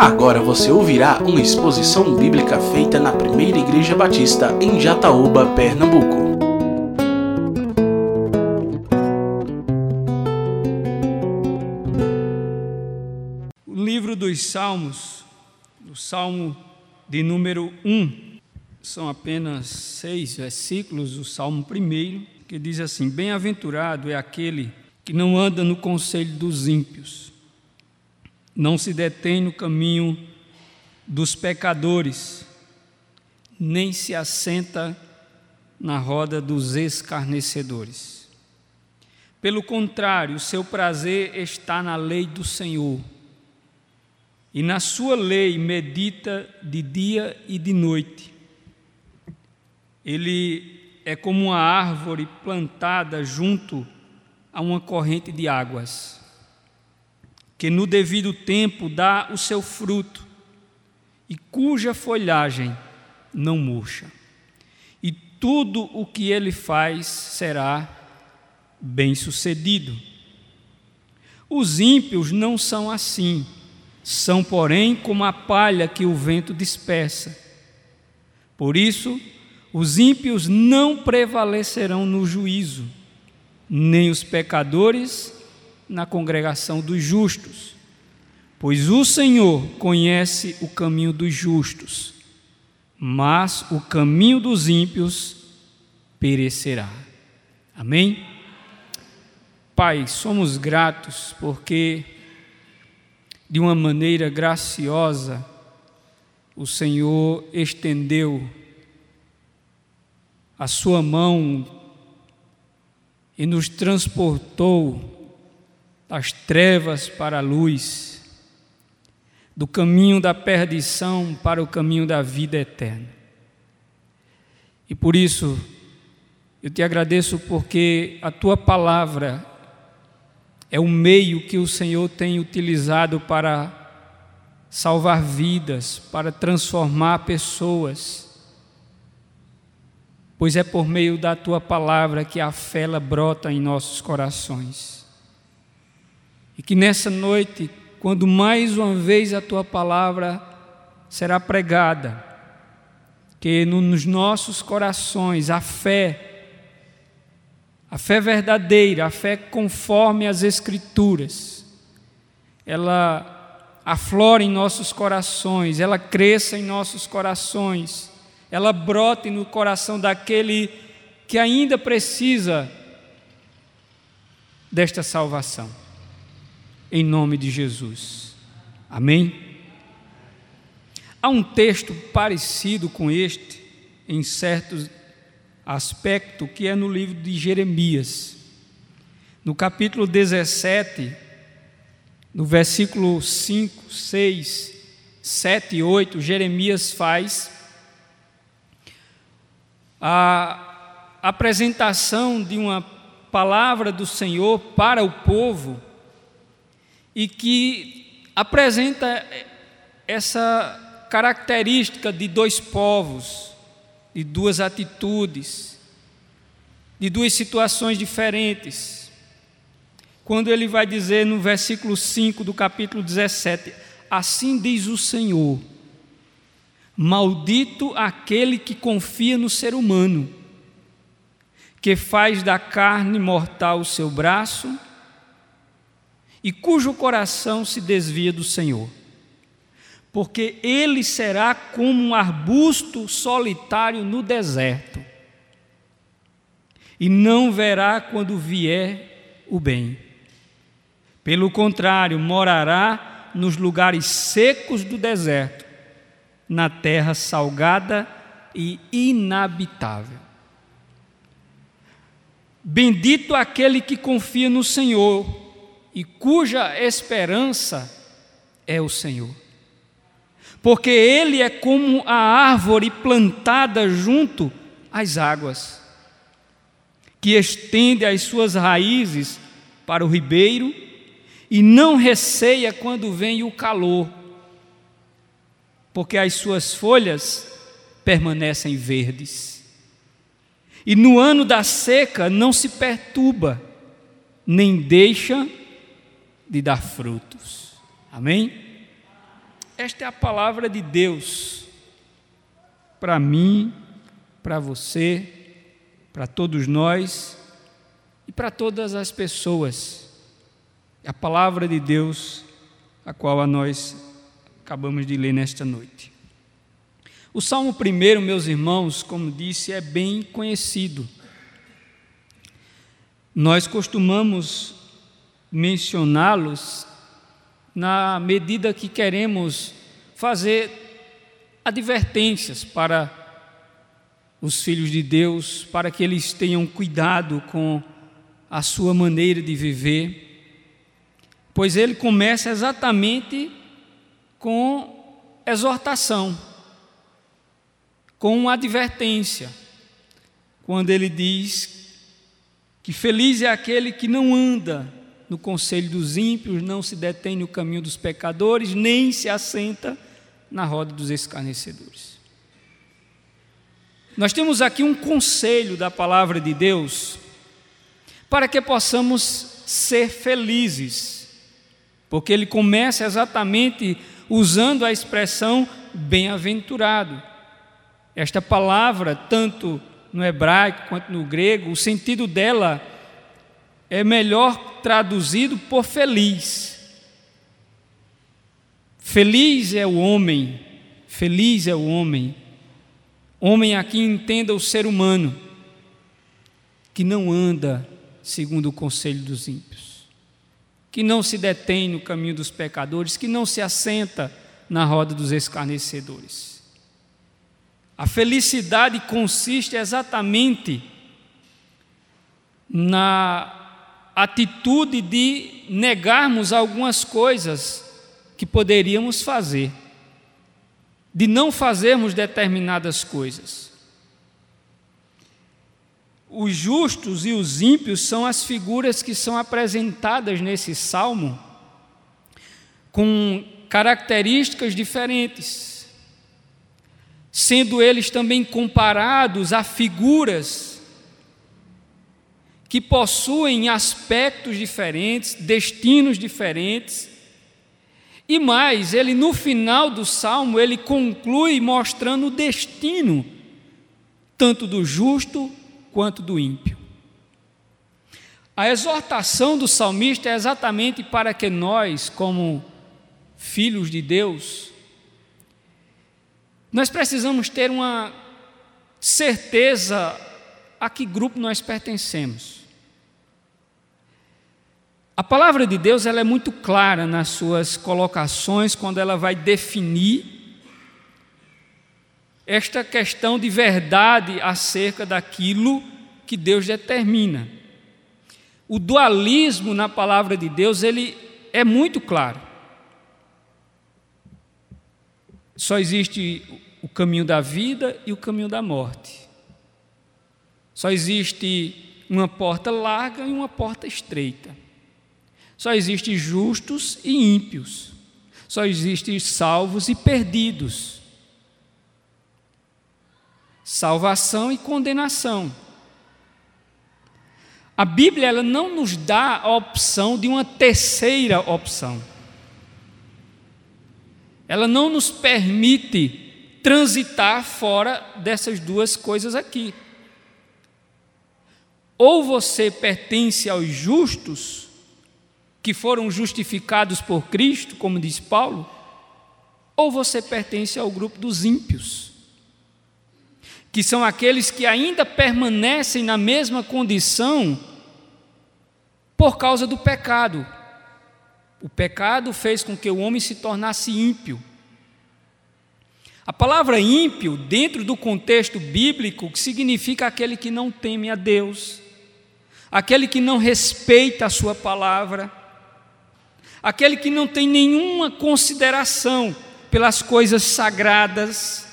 Agora você ouvirá uma exposição bíblica feita na Primeira Igreja Batista em Jataúba, Pernambuco. O livro dos Salmos, o Salmo de número 1, são apenas seis versículos, o Salmo 1, que diz assim: Bem-aventurado é aquele que não anda no conselho dos ímpios não se detém no caminho dos pecadores, nem se assenta na roda dos escarnecedores. Pelo contrário, seu prazer está na lei do Senhor, e na sua lei medita de dia e de noite. Ele é como uma árvore plantada junto a uma corrente de águas que no devido tempo dá o seu fruto e cuja folhagem não murcha. E tudo o que ele faz será bem-sucedido. Os ímpios não são assim, são, porém, como a palha que o vento dispersa. Por isso, os ímpios não prevalecerão no juízo, nem os pecadores na congregação dos justos, pois o Senhor conhece o caminho dos justos, mas o caminho dos ímpios perecerá. Amém? Pai, somos gratos porque, de uma maneira graciosa, o Senhor estendeu a sua mão e nos transportou das trevas para a luz, do caminho da perdição para o caminho da vida eterna. E por isso, eu te agradeço porque a tua palavra é o meio que o Senhor tem utilizado para salvar vidas, para transformar pessoas. Pois é por meio da tua palavra que a fé brota em nossos corações. E que nessa noite, quando mais uma vez a tua palavra será pregada, que nos nossos corações a fé, a fé verdadeira, a fé conforme as Escrituras, ela aflora em nossos corações, ela cresça em nossos corações, ela brote no coração daquele que ainda precisa desta salvação em nome de Jesus. Amém? Há um texto parecido com este, em certo aspecto, que é no livro de Jeremias. No capítulo 17, no versículo 5, 6, 7 e 8, Jeremias faz a apresentação de uma palavra do Senhor para o povo e que apresenta essa característica de dois povos, de duas atitudes, de duas situações diferentes. Quando ele vai dizer no versículo 5 do capítulo 17: Assim diz o Senhor, maldito aquele que confia no ser humano, que faz da carne mortal o seu braço e cujo coração se desvia do Senhor. Porque ele será como um arbusto solitário no deserto, e não verá quando vier o bem. Pelo contrário, morará nos lugares secos do deserto, na terra salgada e inabitável. Bendito aquele que confia no Senhor e cuja esperança é o Senhor. Porque ele é como a árvore plantada junto às águas, que estende as suas raízes para o ribeiro e não receia quando vem o calor, porque as suas folhas permanecem verdes. E no ano da seca não se perturba, nem deixa de dar frutos. Amém? esta é a palavra de Deus para mim, para você, para todos nós e para todas as pessoas. É a palavra de Deus, a qual a nós acabamos de ler nesta noite. O Salmo 1, meus irmãos, como disse, é bem conhecido. Nós costumamos mencioná-los na medida que queremos fazer advertências para os filhos de Deus, para que eles tenham cuidado com a sua maneira de viver, pois ele começa exatamente com exortação, com advertência, quando ele diz que feliz é aquele que não anda no conselho dos ímpios, não se detém no caminho dos pecadores, nem se assenta na roda dos escarnecedores. Nós temos aqui um conselho da palavra de Deus para que possamos ser felizes, porque ele começa exatamente usando a expressão bem-aventurado. Esta palavra, tanto no hebraico quanto no grego, o sentido dela é melhor traduzido por feliz. Feliz é o homem, feliz é o homem. Homem aqui entenda o ser humano que não anda segundo o conselho dos ímpios, que não se detém no caminho dos pecadores, que não se assenta na roda dos escarnecedores. A felicidade consiste exatamente na atitude de negarmos algumas coisas que poderíamos fazer, de não fazermos determinadas coisas. Os justos e os ímpios são as figuras que são apresentadas nesse salmo com características diferentes, sendo eles também comparados a figuras que possuem aspectos diferentes, destinos diferentes. E mais, ele no final do salmo, ele conclui mostrando o destino tanto do justo quanto do ímpio. A exortação do salmista é exatamente para que nós, como filhos de Deus, nós precisamos ter uma certeza a que grupo nós pertencemos. A palavra de Deus ela é muito clara nas suas colocações quando ela vai definir esta questão de verdade acerca daquilo que Deus determina. O dualismo na palavra de Deus ele é muito claro. Só existe o caminho da vida e o caminho da morte. Só existe uma porta larga e uma porta estreita. Só existem justos e ímpios. Só existem salvos e perdidos. Salvação e condenação. A Bíblia ela não nos dá a opção de uma terceira opção. Ela não nos permite transitar fora dessas duas coisas aqui. Ou você pertence aos justos, que foram justificados por Cristo, como diz Paulo, ou você pertence ao grupo dos ímpios, que são aqueles que ainda permanecem na mesma condição por causa do pecado. O pecado fez com que o homem se tornasse ímpio. A palavra ímpio, dentro do contexto bíblico, significa aquele que não teme a Deus, aquele que não respeita a Sua palavra, aquele que não tem nenhuma consideração pelas coisas sagradas,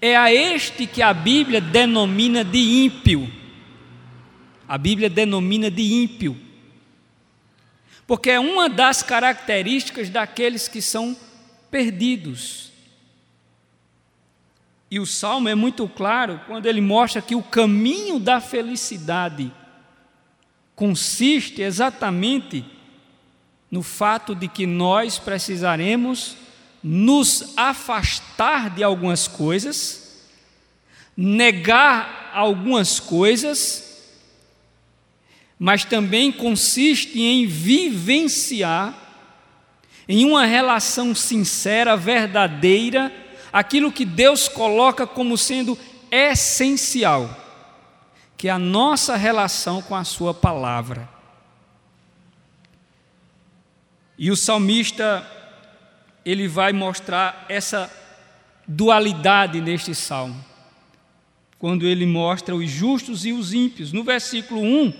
é a este que a Bíblia denomina de ímpio. A Bíblia denomina de ímpio. Porque é uma das características daqueles que são perdidos. E o salmo é muito claro quando ele mostra que o caminho da felicidade consiste exatamente no fato de que nós precisaremos nos afastar de algumas coisas, negar algumas coisas, mas também consiste em vivenciar, em uma relação sincera, verdadeira, aquilo que Deus coloca como sendo essencial, que é a nossa relação com a Sua palavra. E o salmista, ele vai mostrar essa dualidade neste salmo, quando ele mostra os justos e os ímpios. No versículo 1,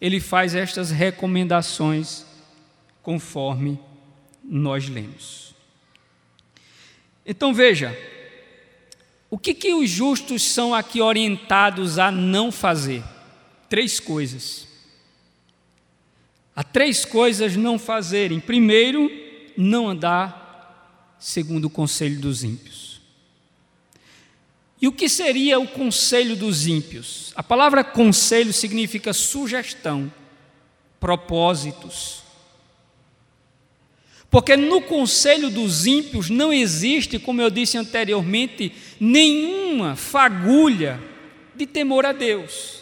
ele faz estas recomendações conforme nós lemos. Então veja, o que, que os justos são aqui orientados a não fazer? Três coisas. Há três coisas não fazerem. Primeiro, não andar segundo o conselho dos ímpios. E o que seria o conselho dos ímpios? A palavra conselho significa sugestão, propósitos. Porque no conselho dos ímpios não existe, como eu disse anteriormente, nenhuma fagulha de temor a Deus.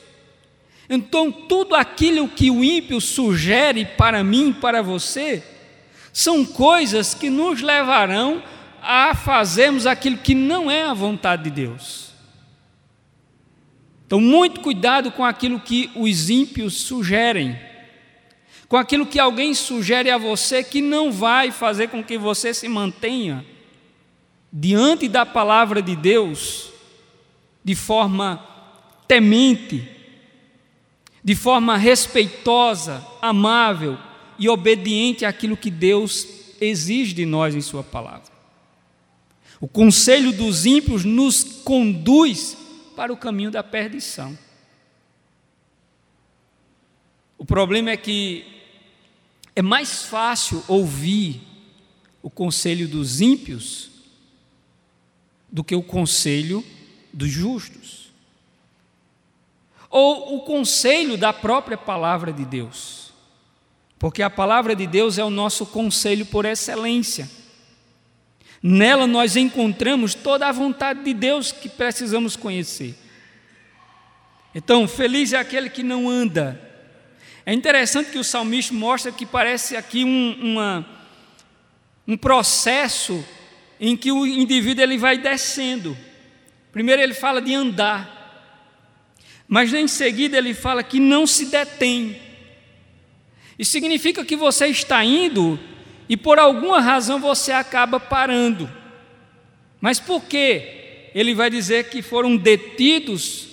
Então, tudo aquilo que o ímpio sugere para mim, para você, são coisas que nos levarão a fazermos aquilo que não é a vontade de Deus. Então, muito cuidado com aquilo que os ímpios sugerem, com aquilo que alguém sugere a você que não vai fazer com que você se mantenha diante da palavra de Deus de forma temente de forma respeitosa, amável e obediente àquilo que Deus exige de nós em Sua palavra. O conselho dos ímpios nos conduz para o caminho da perdição. O problema é que é mais fácil ouvir o conselho dos ímpios do que o conselho dos justos ou o conselho da própria palavra de Deus. Porque a palavra de Deus é o nosso conselho por excelência. Nela nós encontramos toda a vontade de Deus que precisamos conhecer. Então, feliz é aquele que não anda. É interessante que o salmista mostra que parece aqui um, uma, um processo em que o indivíduo ele vai descendo. Primeiro ele fala de andar. Mas em seguida ele fala que não se detém. Isso significa que você está indo e por alguma razão você acaba parando. Mas por quê? Ele vai dizer que foram detidos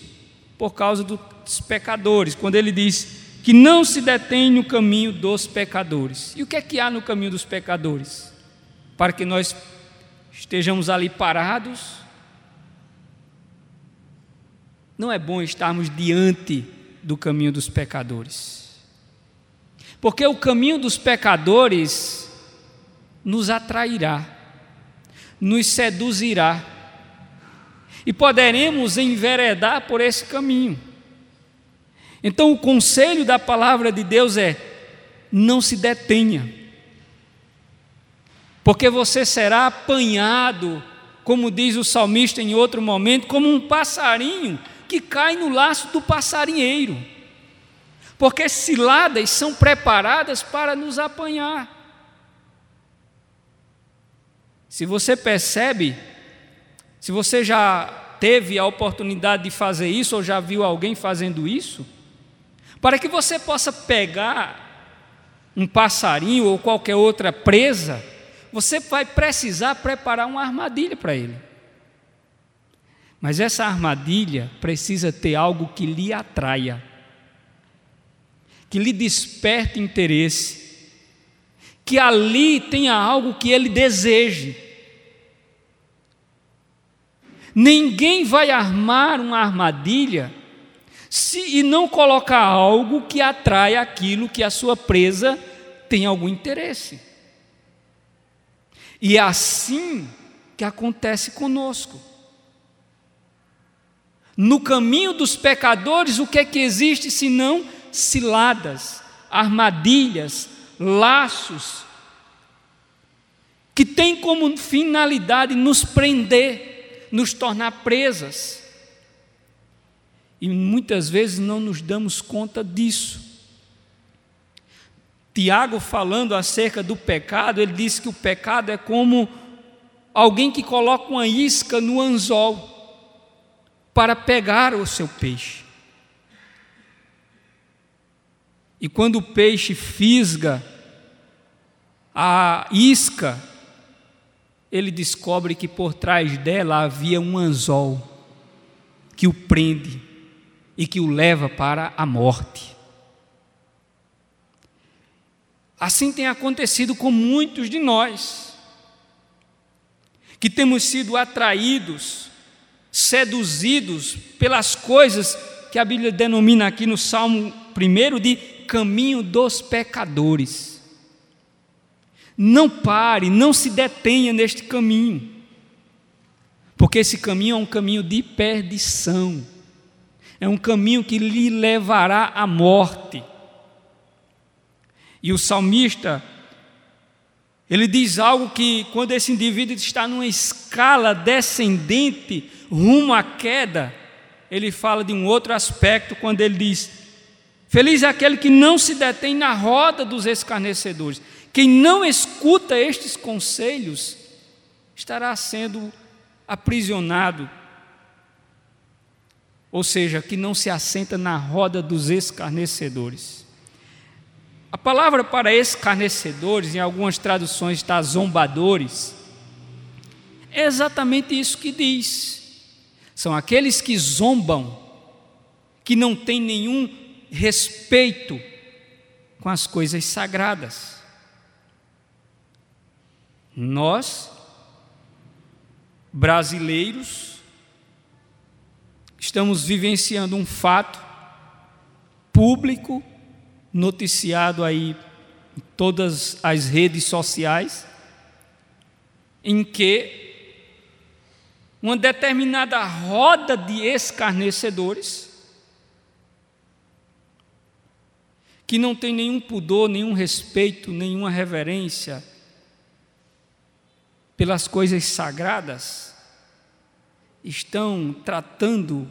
por causa dos pecadores, quando ele diz que não se detém no caminho dos pecadores. E o que é que há no caminho dos pecadores? Para que nós estejamos ali parados, não é bom estarmos diante do caminho dos pecadores. Porque o caminho dos pecadores nos atrairá, nos seduzirá, e poderemos enveredar por esse caminho. Então, o conselho da palavra de Deus é: não se detenha, porque você será apanhado, como diz o salmista em outro momento, como um passarinho que cai no laço do passarinheiro, porque ciladas são preparadas para nos apanhar. Se você percebe, se você já teve a oportunidade de fazer isso ou já viu alguém fazendo isso, para que você possa pegar um passarinho ou qualquer outra presa, você vai precisar preparar uma armadilha para ele. Mas essa armadilha precisa ter algo que lhe atraia, que lhe desperte interesse, que ali tenha algo que ele deseje. Ninguém vai armar uma armadilha se e não colocar algo que atrai aquilo que a sua presa tem algum interesse. E é assim que acontece conosco. No caminho dos pecadores, o que é que existe senão ciladas, armadilhas, laços que tem como finalidade nos prender, nos tornar presas. E muitas vezes não nos damos conta disso. Tiago, falando acerca do pecado, ele disse que o pecado é como alguém que coloca uma isca no anzol para pegar o seu peixe. E quando o peixe fisga a isca, ele descobre que por trás dela havia um anzol que o prende e que o leva para a morte. Assim tem acontecido com muitos de nós, que temos sido atraídos, seduzidos pelas coisas que a Bíblia denomina aqui no Salmo 1 de caminho dos pecadores. Não pare, não se detenha neste caminho, porque esse caminho é um caminho de perdição, é um caminho que lhe levará à morte. E o salmista, ele diz algo que, quando esse indivíduo está numa escala descendente rumo à queda, ele fala de um outro aspecto, quando ele diz: Feliz é aquele que não se detém na roda dos escarnecedores. Quem não escuta estes conselhos estará sendo aprisionado, ou seja, que não se assenta na roda dos escarnecedores. A palavra para escarnecedores, em algumas traduções está zombadores, é exatamente isso que diz. São aqueles que zombam, que não têm nenhum respeito com as coisas sagradas. Nós, brasileiros, estamos vivenciando um fato público, noticiado aí em todas as redes sociais, em que uma determinada roda de escarnecedores que não tem nenhum pudor, nenhum respeito, nenhuma reverência pelas coisas sagradas, estão tratando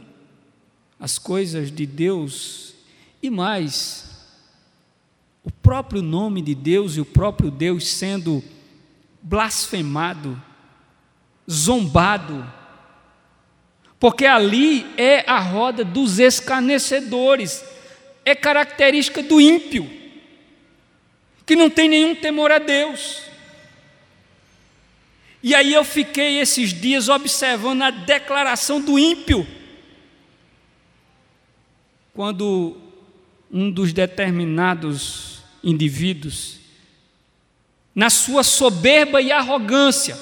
as coisas de Deus e mais, próprio nome de Deus e o próprio Deus sendo blasfemado, zombado, porque ali é a roda dos escarnecedores é característica do ímpio, que não tem nenhum temor a Deus. E aí eu fiquei esses dias observando a declaração do ímpio. Quando um dos determinados indivíduos, na sua soberba e arrogância,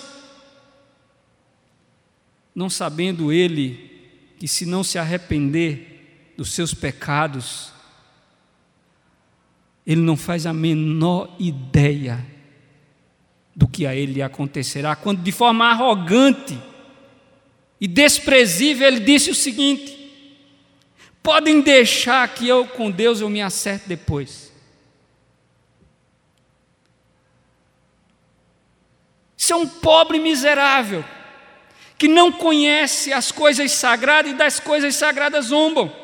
não sabendo ele que se não se arrepender dos seus pecados, ele não faz a menor ideia do que a ele acontecerá, quando de forma arrogante e desprezível ele disse o seguinte: podem deixar que eu com Deus eu me acerte depois. Isso é um pobre miserável que não conhece as coisas sagradas e das coisas sagradas zombam.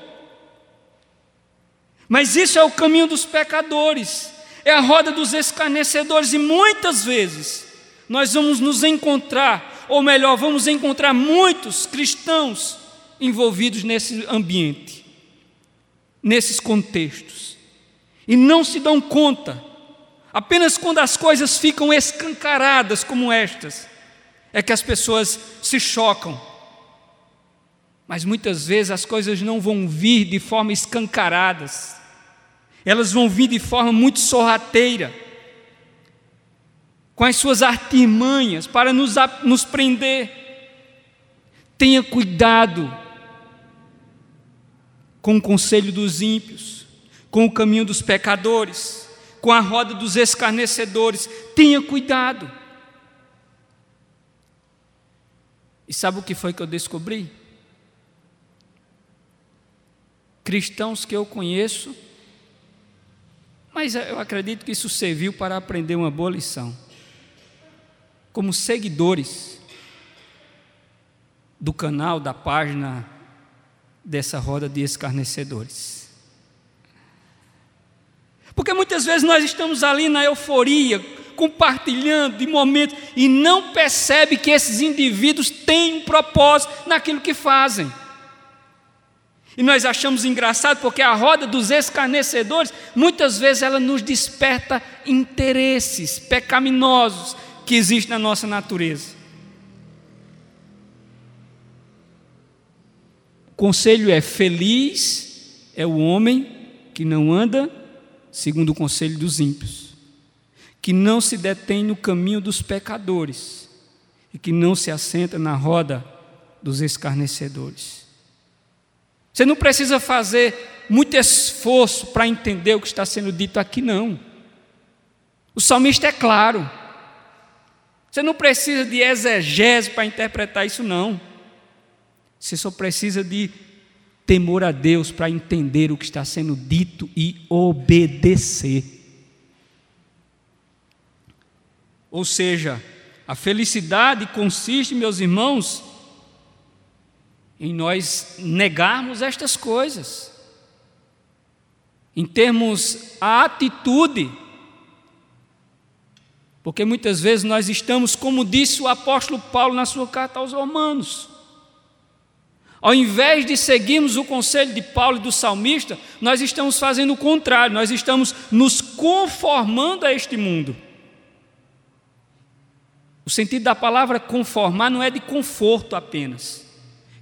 Mas isso é o caminho dos pecadores, é a roda dos escarnecedores, e muitas vezes nós vamos nos encontrar, ou melhor, vamos encontrar muitos cristãos envolvidos nesse ambiente, nesses contextos, e não se dão conta, apenas quando as coisas ficam escancaradas como estas, é que as pessoas se chocam. Mas muitas vezes as coisas não vão vir de forma escancaradas elas vão vir de forma muito sorrateira, com as suas artimanhas para nos, nos prender. Tenha cuidado com o conselho dos ímpios, com o caminho dos pecadores, com a roda dos escarnecedores. Tenha cuidado. E sabe o que foi que eu descobri? Cristãos que eu conheço mas eu acredito que isso serviu para aprender uma boa lição. como seguidores do canal, da página dessa roda de escarnecedores. Porque muitas vezes nós estamos ali na euforia, compartilhando de momentos e não percebe que esses indivíduos têm um propósito naquilo que fazem. E nós achamos engraçado porque a roda dos escarnecedores, muitas vezes ela nos desperta interesses pecaminosos que existem na nossa natureza. O conselho é feliz é o homem que não anda segundo o conselho dos ímpios, que não se detém no caminho dos pecadores e que não se assenta na roda dos escarnecedores. Você não precisa fazer muito esforço para entender o que está sendo dito aqui, não. O salmista é claro. Você não precisa de exegese para interpretar isso, não. Você só precisa de temor a Deus para entender o que está sendo dito e obedecer. Ou seja, a felicidade consiste, meus irmãos, em nós negarmos estas coisas, em termos a atitude, porque muitas vezes nós estamos, como disse o apóstolo Paulo na sua carta aos Romanos, ao invés de seguirmos o conselho de Paulo e do salmista, nós estamos fazendo o contrário, nós estamos nos conformando a este mundo. O sentido da palavra conformar não é de conforto apenas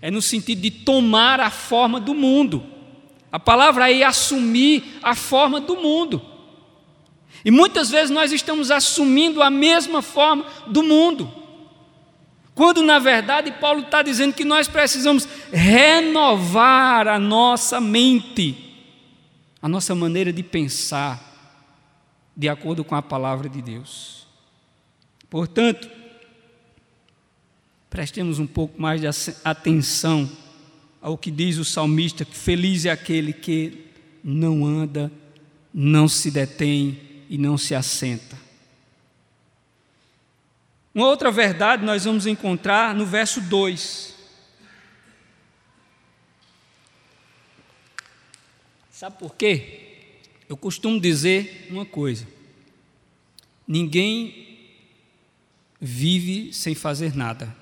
é no sentido de tomar a forma do mundo. A palavra é assumir a forma do mundo. E muitas vezes nós estamos assumindo a mesma forma do mundo. Quando na verdade Paulo está dizendo que nós precisamos renovar a nossa mente, a nossa maneira de pensar, de acordo com a palavra de Deus. Portanto, Prestemos um pouco mais de atenção ao que diz o salmista: que feliz é aquele que não anda, não se detém e não se assenta. Uma outra verdade nós vamos encontrar no verso 2. Sabe por quê? Eu costumo dizer uma coisa: ninguém vive sem fazer nada.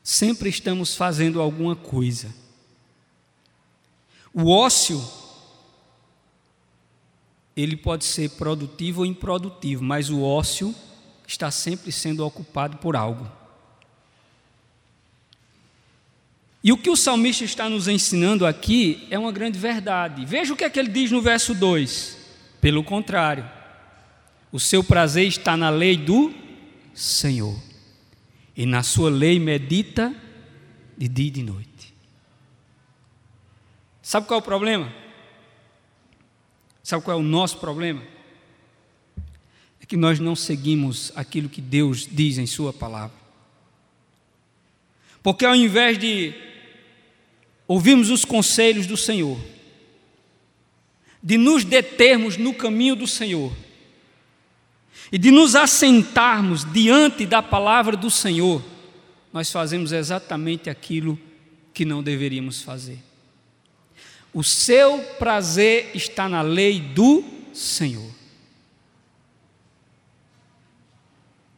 Sempre estamos fazendo alguma coisa. O ócio, ele pode ser produtivo ou improdutivo, mas o ócio está sempre sendo ocupado por algo. E o que o salmista está nos ensinando aqui é uma grande verdade. Veja o que é que ele diz no verso 2. Pelo contrário, o seu prazer está na lei do Senhor e na sua lei medita de dia e de noite. Sabe qual é o problema? Sabe qual é o nosso problema? Que nós não seguimos aquilo que Deus diz em Sua palavra. Porque ao invés de ouvirmos os conselhos do Senhor, de nos determos no caminho do Senhor, e de nos assentarmos diante da palavra do Senhor, nós fazemos exatamente aquilo que não deveríamos fazer. O seu prazer está na lei do Senhor.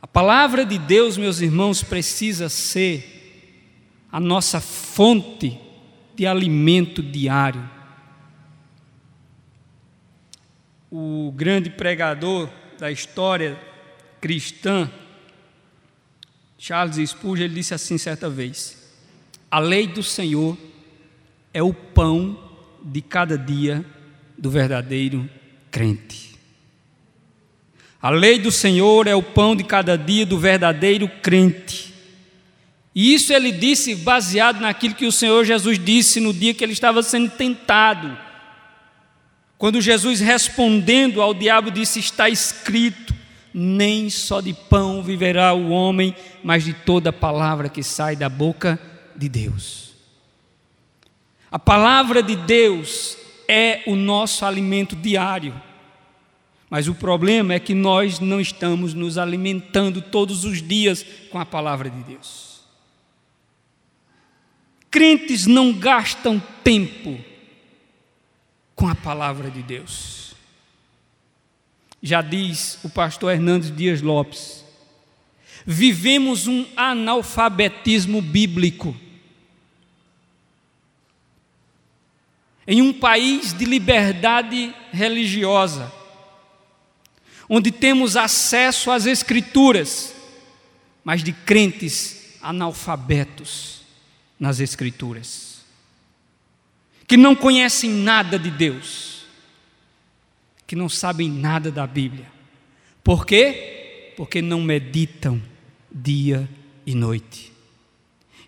A palavra de Deus, meus irmãos, precisa ser a nossa fonte de alimento diário. O grande pregador da história cristã, Charles Spurgeon ele disse assim certa vez: A lei do Senhor é o pão de cada dia do verdadeiro crente. A lei do Senhor é o pão de cada dia do verdadeiro crente. E isso ele disse baseado naquilo que o Senhor Jesus disse no dia que ele estava sendo tentado quando Jesus respondendo ao diabo disse: Está escrito, nem só de pão viverá o homem, mas de toda palavra que sai da boca de Deus. A palavra de Deus é o nosso alimento diário. Mas o problema é que nós não estamos nos alimentando todos os dias com a palavra de Deus. Crentes não gastam tempo com a palavra de Deus. Já diz o pastor Hernandes Dias Lopes, vivemos um analfabetismo bíblico. Em um país de liberdade religiosa, onde temos acesso às Escrituras, mas de crentes analfabetos nas Escrituras, que não conhecem nada de Deus, que não sabem nada da Bíblia. Por quê? Porque não meditam dia e noite.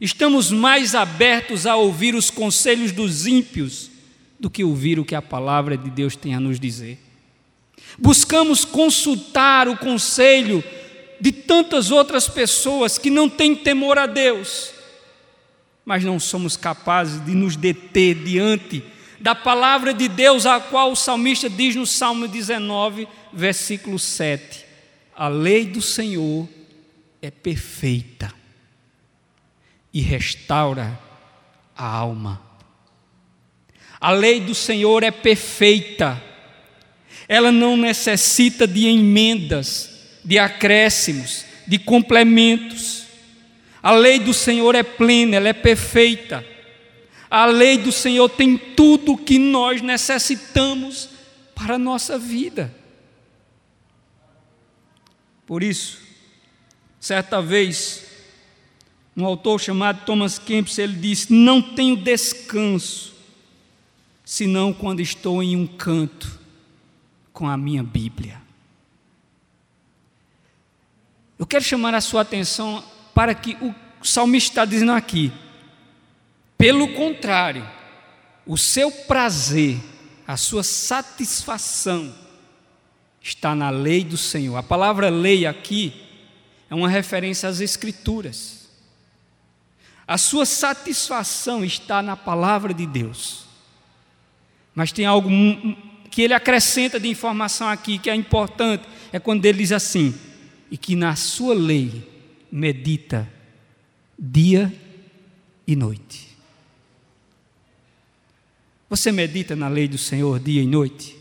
Estamos mais abertos a ouvir os conselhos dos ímpios do que ouvir o que a palavra de Deus tem a nos dizer. Buscamos consultar o conselho de tantas outras pessoas que não têm temor a Deus, mas não somos capazes de nos deter diante da palavra de Deus, a qual o salmista diz no Salmo 19, versículo 7: A lei do Senhor é perfeita e restaura a alma. A lei do Senhor é perfeita ela não necessita de emendas, de acréscimos, de complementos. A lei do Senhor é plena, ela é perfeita. A lei do Senhor tem tudo o que nós necessitamos para a nossa vida. Por isso, certa vez, um autor chamado Thomas Kempis, ele disse: Não tenho descanso, senão quando estou em um canto com a minha Bíblia. Eu quero chamar a sua atenção para que o salmista está dizendo aqui. Pelo contrário, o seu prazer, a sua satisfação está na lei do Senhor. A palavra lei aqui é uma referência às Escrituras. A sua satisfação está na palavra de Deus. Mas tem algo que ele acrescenta de informação aqui, que é importante, é quando ele diz assim: e que na sua lei medita dia e noite. Você medita na lei do Senhor dia e noite?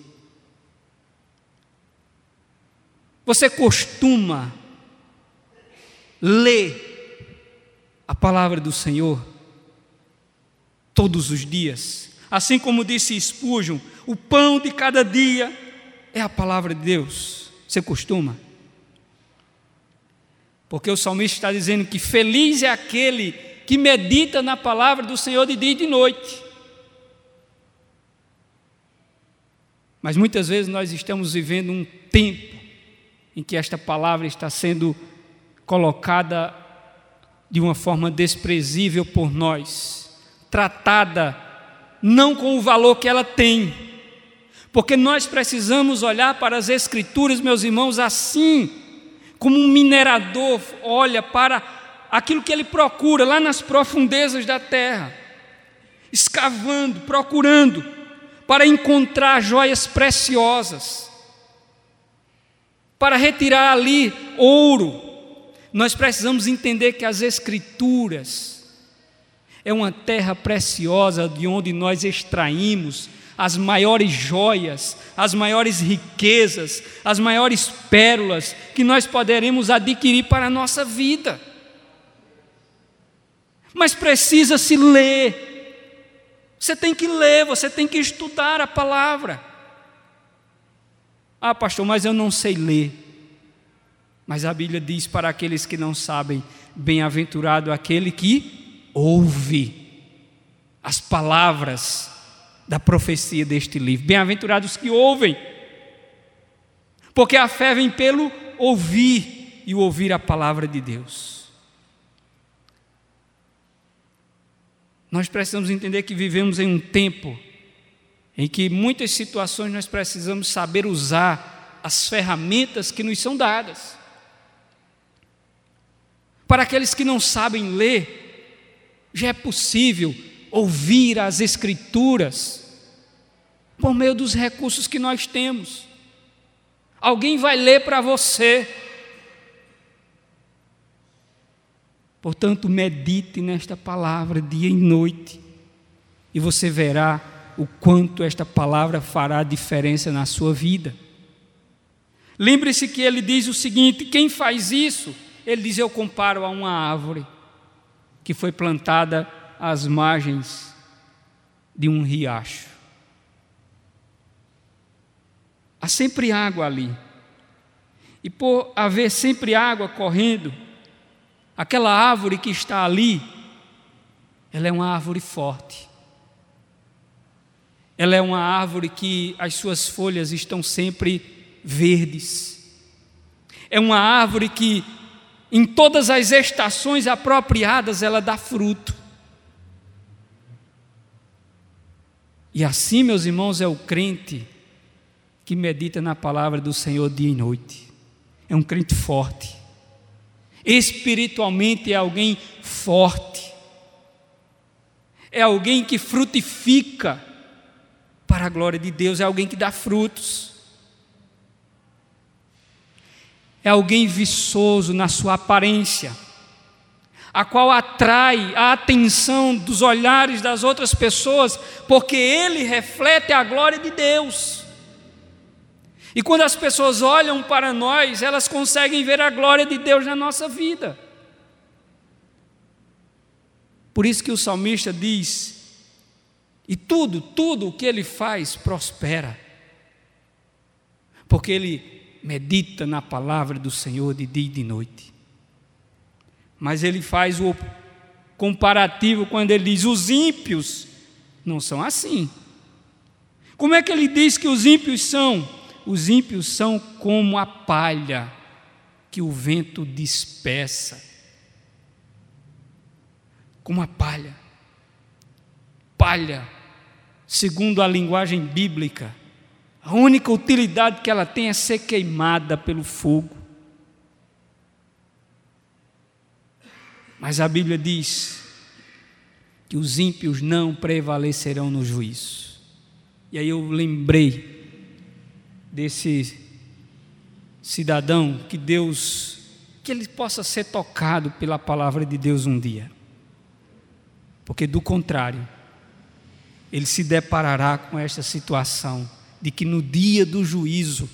Você costuma ler a palavra do Senhor todos os dias? Assim como disse Spurgeon, o pão de cada dia é a palavra de Deus. Você costuma? Porque o salmista está dizendo que feliz é aquele que medita na palavra do Senhor de dia e de noite. Mas muitas vezes nós estamos vivendo um tempo em que esta palavra está sendo colocada de uma forma desprezível por nós, tratada não com o valor que ela tem. Porque nós precisamos olhar para as Escrituras, meus irmãos, assim como um minerador olha para aquilo que ele procura lá nas profundezas da terra, escavando, procurando, para encontrar joias preciosas, para retirar ali ouro. Nós precisamos entender que as Escrituras, é uma terra preciosa de onde nós extraímos as maiores joias, as maiores riquezas, as maiores pérolas que nós poderemos adquirir para a nossa vida. Mas precisa se ler. Você tem que ler, você tem que estudar a palavra. Ah, pastor, mas eu não sei ler. Mas a Bíblia diz para aqueles que não sabem: bem-aventurado aquele que ouve as palavras da profecia deste livro. Bem-aventurados que ouvem, porque a fé vem pelo ouvir e ouvir a palavra de Deus. Nós precisamos entender que vivemos em um tempo em que muitas situações nós precisamos saber usar as ferramentas que nos são dadas. Para aqueles que não sabem ler, já é possível ouvir as Escrituras por meio dos recursos que nós temos. Alguém vai ler para você. Portanto, medite nesta palavra dia e noite, e você verá o quanto esta palavra fará diferença na sua vida. Lembre-se que ele diz o seguinte: quem faz isso? Ele diz: Eu comparo a uma árvore que foi plantada às margens de um riacho. Há sempre água ali. E por haver sempre água correndo, aquela árvore que está ali, ela é uma árvore forte. Ela é uma árvore que as suas folhas estão sempre verdes. É uma árvore que, em todas as estações apropriadas, ela dá fruto. E assim, meus irmãos, é o crente que medita na palavra do Senhor dia e noite. É um crente forte. Espiritualmente é alguém forte. É alguém que frutifica para a glória de Deus, é alguém que dá frutos. É alguém viçoso na sua aparência, a qual atrai a atenção dos olhares das outras pessoas, porque ele reflete a glória de Deus. E quando as pessoas olham para nós, elas conseguem ver a glória de Deus na nossa vida. Por isso que o salmista diz: e tudo, tudo o que ele faz prospera. Porque ele medita na palavra do Senhor de dia e de noite. Mas ele faz o comparativo quando ele diz: os ímpios não são assim. Como é que ele diz que os ímpios são? Os ímpios são como a palha que o vento dispersa. Como a palha. Palha segundo a linguagem bíblica, a única utilidade que ela tem é ser queimada pelo fogo. Mas a Bíblia diz que os ímpios não prevalecerão no juízo. E aí eu lembrei desse cidadão que Deus, que ele possa ser tocado pela palavra de Deus um dia. Porque do contrário, ele se deparará com esta situação de que no dia do juízo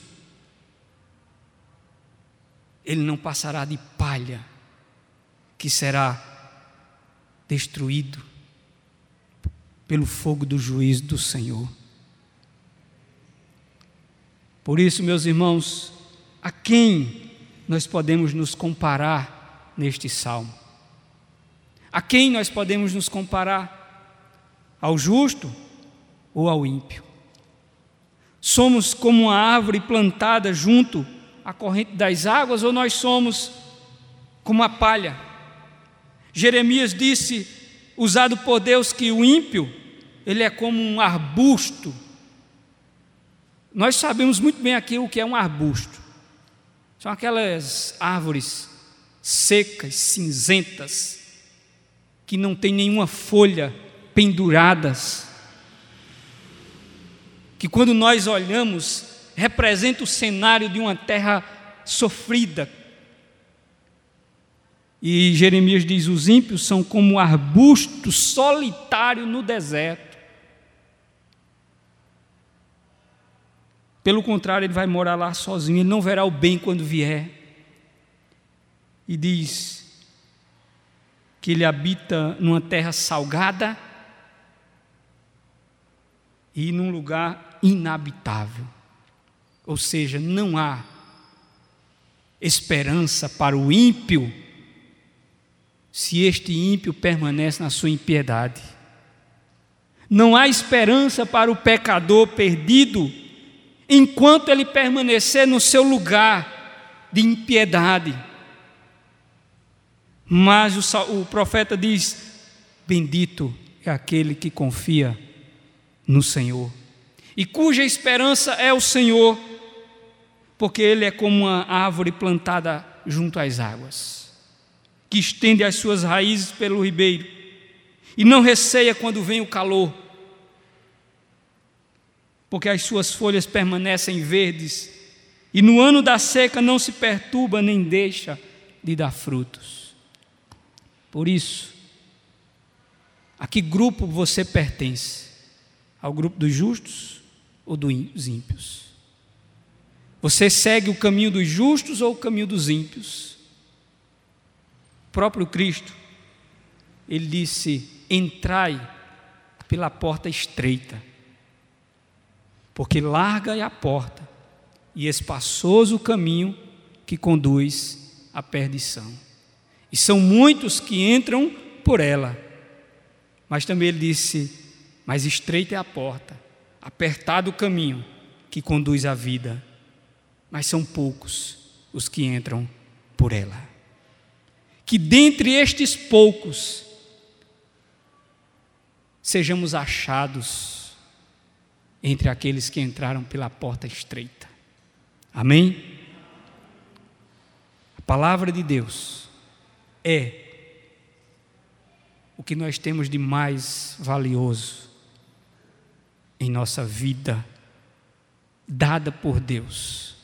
ele não passará de palha que será destruído pelo fogo do juízo do Senhor. Por isso, meus irmãos, a quem nós podemos nos comparar neste salmo? A quem nós podemos nos comparar? ao justo ou ao ímpio. Somos como uma árvore plantada junto à corrente das águas ou nós somos como a palha. Jeremias disse, usado por Deus, que o ímpio, ele é como um arbusto. Nós sabemos muito bem aqui o que é um arbusto. São aquelas árvores secas, cinzentas, que não tem nenhuma folha penduradas, que quando nós olhamos, representa o cenário de uma terra sofrida. E Jeremias diz: os ímpios são como arbusto solitário no deserto. Pelo contrário, ele vai morar lá sozinho, ele não verá o bem quando vier. E diz que ele habita numa terra salgada e num lugar inabitável. Ou seja, não há esperança para o ímpio se este ímpio permanece na sua impiedade. Não há esperança para o pecador perdido enquanto ele permanecer no seu lugar de impiedade. Mas o, o profeta diz: Bendito é aquele que confia no Senhor, e cuja esperança é o Senhor, porque Ele é como uma árvore plantada junto às águas, que estende as suas raízes pelo ribeiro, e não receia quando vem o calor, porque as suas folhas permanecem verdes, e no ano da seca não se perturba nem deixa de dar frutos. Por isso, a que grupo você pertence? Ao grupo dos justos ou dos ímpios? Você segue o caminho dos justos ou o caminho dos ímpios? O próprio Cristo, ele disse: entrai pela porta estreita, porque larga é a porta e espaçoso o caminho que conduz à perdição. E são muitos que entram por ela. Mas também ele disse: mais estreita é a porta, apertado o caminho que conduz à vida, mas são poucos os que entram por ela. Que dentre estes poucos sejamos achados entre aqueles que entraram pela porta estreita. Amém? A palavra de Deus é o que nós temos de mais valioso em nossa vida, dada por Deus,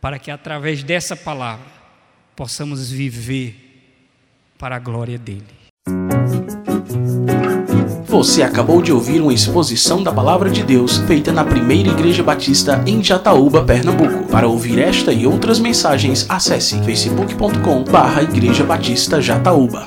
para que através dessa palavra possamos viver para a glória dEle. Você acabou de ouvir uma exposição da Palavra de Deus feita na Primeira Igreja Batista em Jataúba, Pernambuco. Para ouvir esta e outras mensagens, acesse facebook.com/barra Igreja Batista Jataúba.